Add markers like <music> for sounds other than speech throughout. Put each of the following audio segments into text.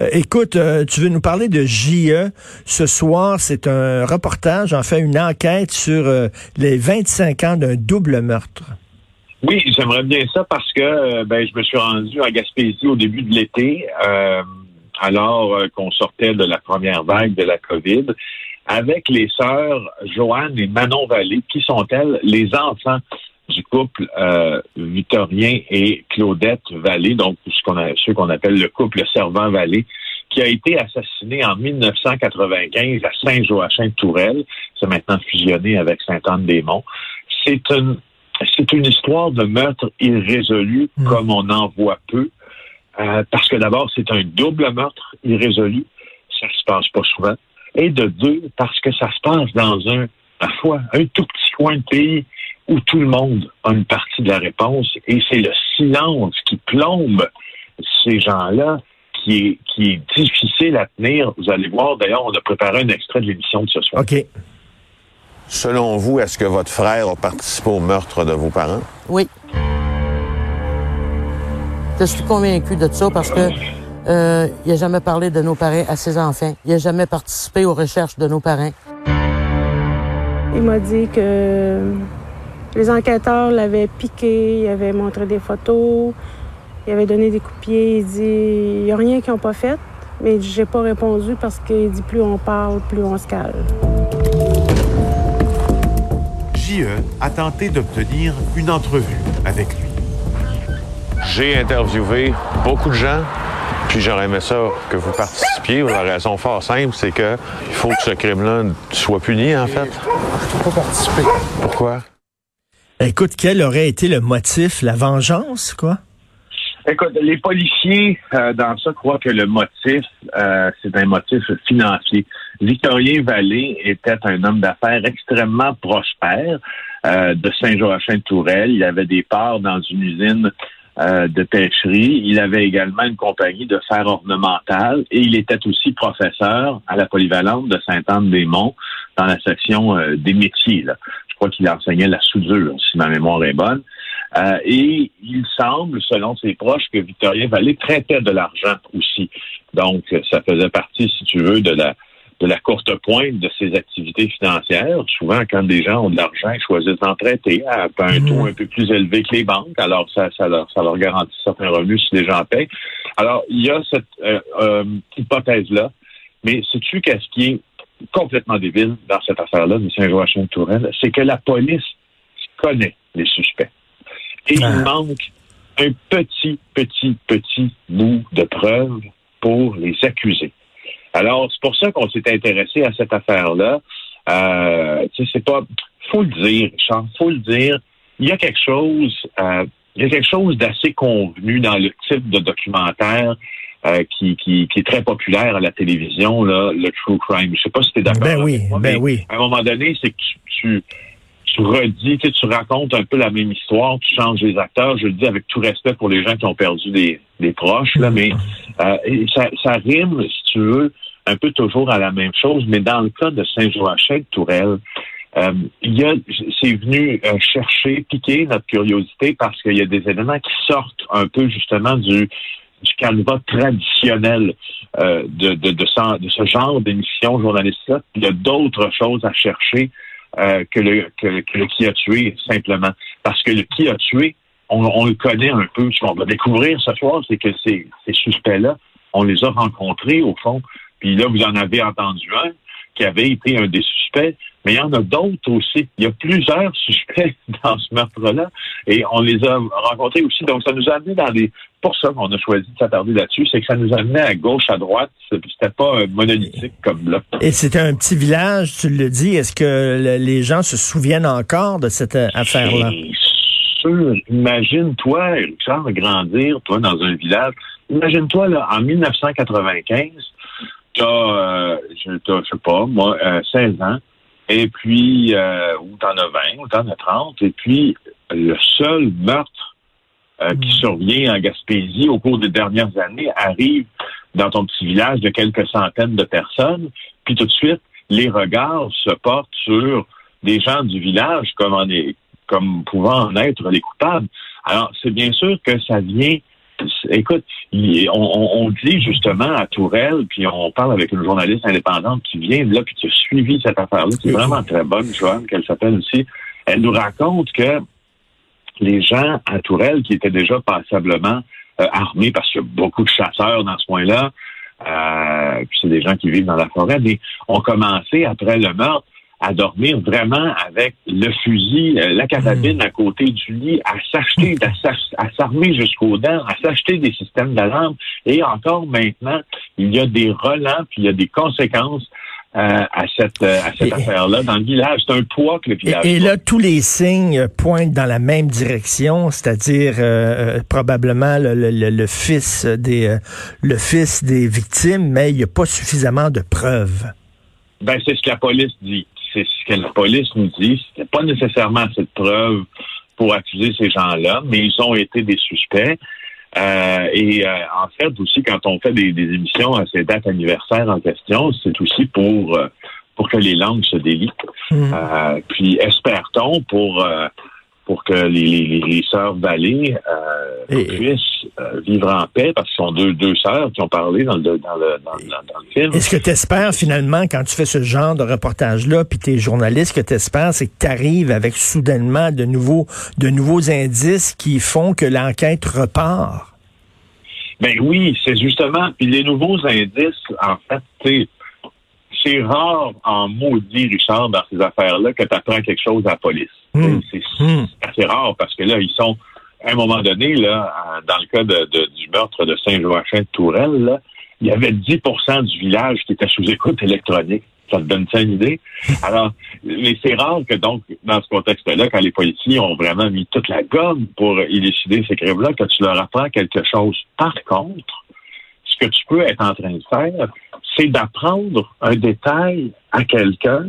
Euh, écoute, euh, tu veux nous parler de JE. Ce soir, c'est un reportage, en fait, une enquête sur euh, les 25 ans d'un double meurtre. Oui, j'aimerais bien ça parce que ben, je me suis rendu à Gaspésie au début de l'été, alors qu'on sortait de la première vague de la COVID avec les sœurs Joanne et Manon Vallée, qui sont-elles les enfants du couple euh, Victorien et Claudette Vallée, donc ce qu'on a, ceux qu'on appelle le couple Servant-Vallée, qui a été assassiné en 1995 à Saint-Joachim-Tourelle. C'est maintenant fusionné avec Sainte-Anne-des-Monts. C'est une, c'est une histoire de meurtre irrésolu hmm. comme on en voit peu. Euh, parce que d'abord, c'est un double meurtre irrésolu. Ça se passe pas souvent et de deux, parce que ça se passe dans un, parfois, un tout petit coin de pays où tout le monde a une partie de la réponse et c'est le silence qui plombe ces gens-là qui est, qui est difficile à tenir. Vous allez voir, d'ailleurs, on a préparé un extrait de l'émission de ce soir. OK. Selon vous, est-ce que votre frère a participé au meurtre de vos parents? Oui. Je suis convaincu de ça parce que euh, il n'a jamais parlé de nos parents à ses enfants. Il n'a jamais participé aux recherches de nos parents. Il m'a dit que les enquêteurs l'avaient piqué, il avait montré des photos, il avait donné des coups de pied. Il dit il n'y a rien qu'ils n'ont pas fait, mais j'ai pas répondu parce qu'il dit plus on parle, plus on se calme. JE a tenté d'obtenir une entrevue avec lui. J'ai interviewé beaucoup de gens puis j'aurais aimé ça que vous participiez. La raison fort simple, c'est que il faut que ce crime-là soit puni, en fait. Je ne peux pas participer. Pourquoi? Écoute, quel aurait été le motif? La vengeance, quoi? Écoute, les policiers euh, dans ça croient que le motif, euh, c'est un motif financier. Victorien Vallée était un homme d'affaires extrêmement prospère euh, de Saint-Joachim-Tourelle. Il avait des parts dans une usine euh, de pêcherie. Il avait également une compagnie de fer ornemental et il était aussi professeur à la polyvalente de Sainte-Anne-des-Monts dans la section euh, des métiers. Je crois qu'il enseignait la soudure, si ma mémoire est bonne. Euh, et il semble, selon ses proches, que Victorien Vallée traitait de l'argent aussi. Donc, ça faisait partie, si tu veux, de la de la courte pointe de ses activités financières. Souvent, quand des gens ont de l'argent, ils choisissent d'en traiter à un taux mhm. un peu plus élevé que les banques. Alors, ça, ça, leur, ça leur garantit certains revenus si les gens payent. Alors, il y a cette euh, euh, hypothèse-là. Mais sais-tu qu'est-ce qui est complètement débile dans cette affaire-là de Saint-Joachim-Tourelle? C'est que la police connaît les suspects. Et il ah. manque un petit, petit, petit bout de preuve pour les accuser. Alors, c'est pour ça qu'on s'est intéressé à cette affaire-là. Euh, tu sais, c'est pas, faut le dire, Richard, faut le dire. Il y a quelque chose, euh, il y a quelque chose d'assez convenu dans le type de documentaire euh, qui, qui, qui, est très populaire à la télévision, là, le true crime. Je sais pas si tu es d'accord. Ben oui, ben oui. À un moment donné, c'est que tu, tu, redis, tu, tu racontes un peu la même histoire, tu changes les acteurs. Je le dis avec tout respect pour les gens qui ont perdu des, des proches, là, mais euh, ça, ça rime, si tu veux, un peu toujours à la même chose, mais dans le cas de Saint-Joachim Tourelle, euh, c'est venu euh, chercher, piquer notre curiosité parce qu'il y a des éléments qui sortent un peu justement du du traditionnel euh, de, ce, genre d'émission journalistique-là. Il y a d'autres choses à chercher que, le, qui a tué, simplement. Parce que le qui a tué, on, on le connaît un peu. Ce qu'on va découvrir ce soir, c'est que ces, ces suspects-là, on les a rencontrés, au fond, puis là, vous en avez entendu un qui avait été un des suspects, mais il y en a d'autres aussi. Il y a plusieurs <laughs> suspects dans ce meurtre-là et on les a rencontrés aussi. Donc, ça nous a amené dans des... Pour ça qu'on a choisi de s'attarder là-dessus, c'est que ça nous a amené à gauche, à droite. C'était pas monolithique comme là. Et c'était un petit village, tu le dis. Est-ce que les gens se souviennent encore de cette euh, affaire-là? sûr. Imagine, toi, Richard, grandir, toi, dans un village imagine-toi, là, en 1995, t'as, euh, je, t'as, je sais pas, moi, euh, 16 ans, et puis, euh, ou t'en as 20, ou t'en as 30, et puis, le seul meurtre euh, qui survient en Gaspésie au cours des dernières années arrive dans ton petit village de quelques centaines de personnes, puis tout de suite, les regards se portent sur des gens du village comme, en est, comme pouvant en être les coupables. Alors, c'est bien sûr que ça vient Écoute, il- on, on- on dit justement à Tourelle, puis on parle avec une journaliste indépendante qui vient de là, puis qui a suivi cette affaire-là, qui est vraiment très bonne, Joanne, qu'elle s'appelle aussi. Elle nous raconte que les gens à Tourelle, qui étaient déjà passablement euh, armés, parce qu'il y a beaucoup de chasseurs dans ce coin-là, euh, puis c'est des gens qui vivent dans la forêt, mais ont commencé, après le meurtre, à dormir vraiment avec le fusil, euh, la carabine à côté du lit, à s'acheter, à s'armer jusqu'aux dents, à s'acheter des systèmes d'alarme. Et encore maintenant, il y a des relents, puis il y a des conséquences euh, à cette, euh, à cette Et- affaire-là dans le village. C'est un poids que le Et, village et porte. là, tous les signes pointent dans la même direction, c'est-à-dire euh, euh, probablement le, le- le- le fils des euh, le fils des victimes, mais il n'y a pas suffisamment de preuves. Ben, c'est ce que la police dit. C'est ce que la police nous dit. C'était pas nécessairement cette preuve pour accuser ces gens-là, mais ils ont été des suspects. Euh, et euh, en fait, aussi, quand on fait des, des émissions à ces dates anniversaires en question, c'est aussi pour euh, pour que les langues se délient. Hmm. Euh, puis espère-t-on pour euh, pour que les, les, les- les sœurs Vallée euh, Et- puissent euh, vivre en paix, parce que ce sont deux, deux sœurs qui ont parlé dans le, dans le, dans le, dans- dans le film. Et ce que tu espères finalement quand tu fais ce genre de reportage-là, puis tes journalistes, ce que tu espères, c'est que tu arrives avec soudainement de nouveaux, de nouveaux indices qui font que l'enquête repart? Ben oui, c'est justement. Puis les nouveaux indices, en fait, tu sais, c'est rare en maudit, Richard, dans ces affaires-là, que tu apprends quelque chose à la police. Hmm. C'est Hmm. c'est assez rare parce que là, ils sont, à un moment donné, là, dans le cas de, de- du meurtre de Saint-Joachim de Tourelle, là, il y avait 10% du village qui était sous écoute électronique. Ça te donne ça une idée? <laughs> Alors, mais c'est rare que donc, dans ce contexte-là, quand les policiers ont vraiment mis toute la gomme pour élucider ces crimes-là, que tu leur apprends quelque chose. Par contre, ce que tu peux être en train de faire, c'est d'apprendre un détail à quelqu'un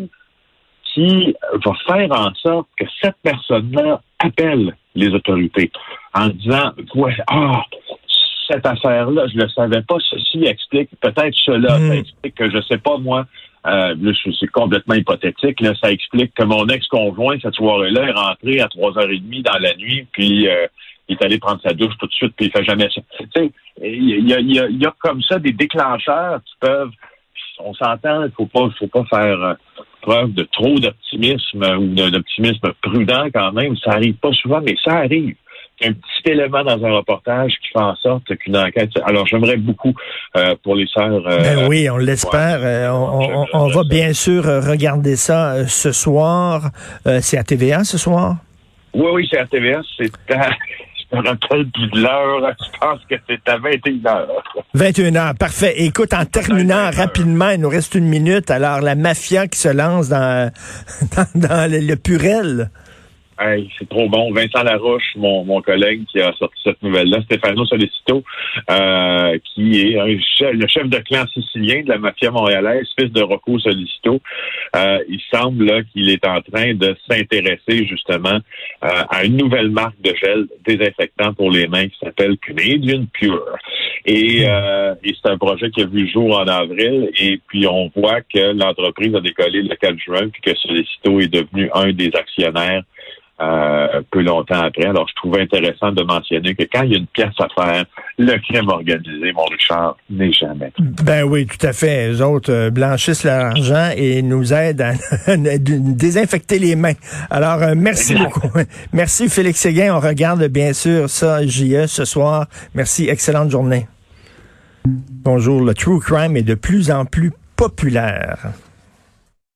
qui va faire en sorte que cette personne-là appelle les autorités en disant ouais, ah, cette affaire-là, je ne le savais pas, ceci explique peut-être cela, ça explique que je sais pas moi, euh, c'est complètement hypothétique, là, ça explique que mon ex-conjoint, cette soirée-là, est rentré à 3h30 dans la nuit, puis euh, il est allé prendre sa douche tout de suite, puis il fait jamais ça. Tu sais, il y a, y, a, il y a comme ça des déclencheurs qui peuvent on s'entend, il faut pas, faut pas faire euh, preuve de trop d'optimisme ou d'un optimisme prudent quand même. Ça arrive pas souvent, mais ça arrive. Il y a un petit élément dans un reportage qui fait en sorte qu'une enquête. Alors, j'aimerais beaucoup euh, pour les sœurs. euh, Ben oui, on l'espère. On, on- on va bien sûr regarder ça ce soir. Euh, c'est à TVA ce soir? Oui, oui, c'est à TVS. C'est à, me rappelle plus de l'heure. Je pense que c'est à 21 heures. 21 heures, parfait. Écoute, en terminant rapidement, il nous reste une minute. Alors, la mafia qui se lance dans, <laughs> dans, dans le, le Purel. Hey, c'est trop bon. Vincent Larouche, mon, mon collègue qui a sorti cette nouvelle-là, Stefano Solicito, euh, qui est un chef- le chef de clan sicilien de la mafia montréalaise, fils de Rocco Solicito. Euh, il semble qu'il est en train de s'intéresser justement euh, à une nouvelle marque de gel désinfectant pour les mains qui s'appelle Canadian Pure. Et, euh, et c'est un projet qui a vu le jour en avril. Et puis on voit que l'entreprise a décollé le 4 juin, puis que Solicito est devenu un des actionnaires euh, peu longtemps après. Alors, je trouvais intéressant de mentionner que quand il y a une pièce à faire, le crime organisé, mon Richard, n'est jamais. Ben oui, tout à fait. Les autres euh, blanchissent l'argent et nous aident à <laughs> désinfecter les mains. Alors, euh, merci beaucoup. <laughs> Merci Félix Séguin. On regarde bien sûr ça, JE, ce soir. Merci. Excellente journée. Bonjour. Le true crime est de plus en plus populaire.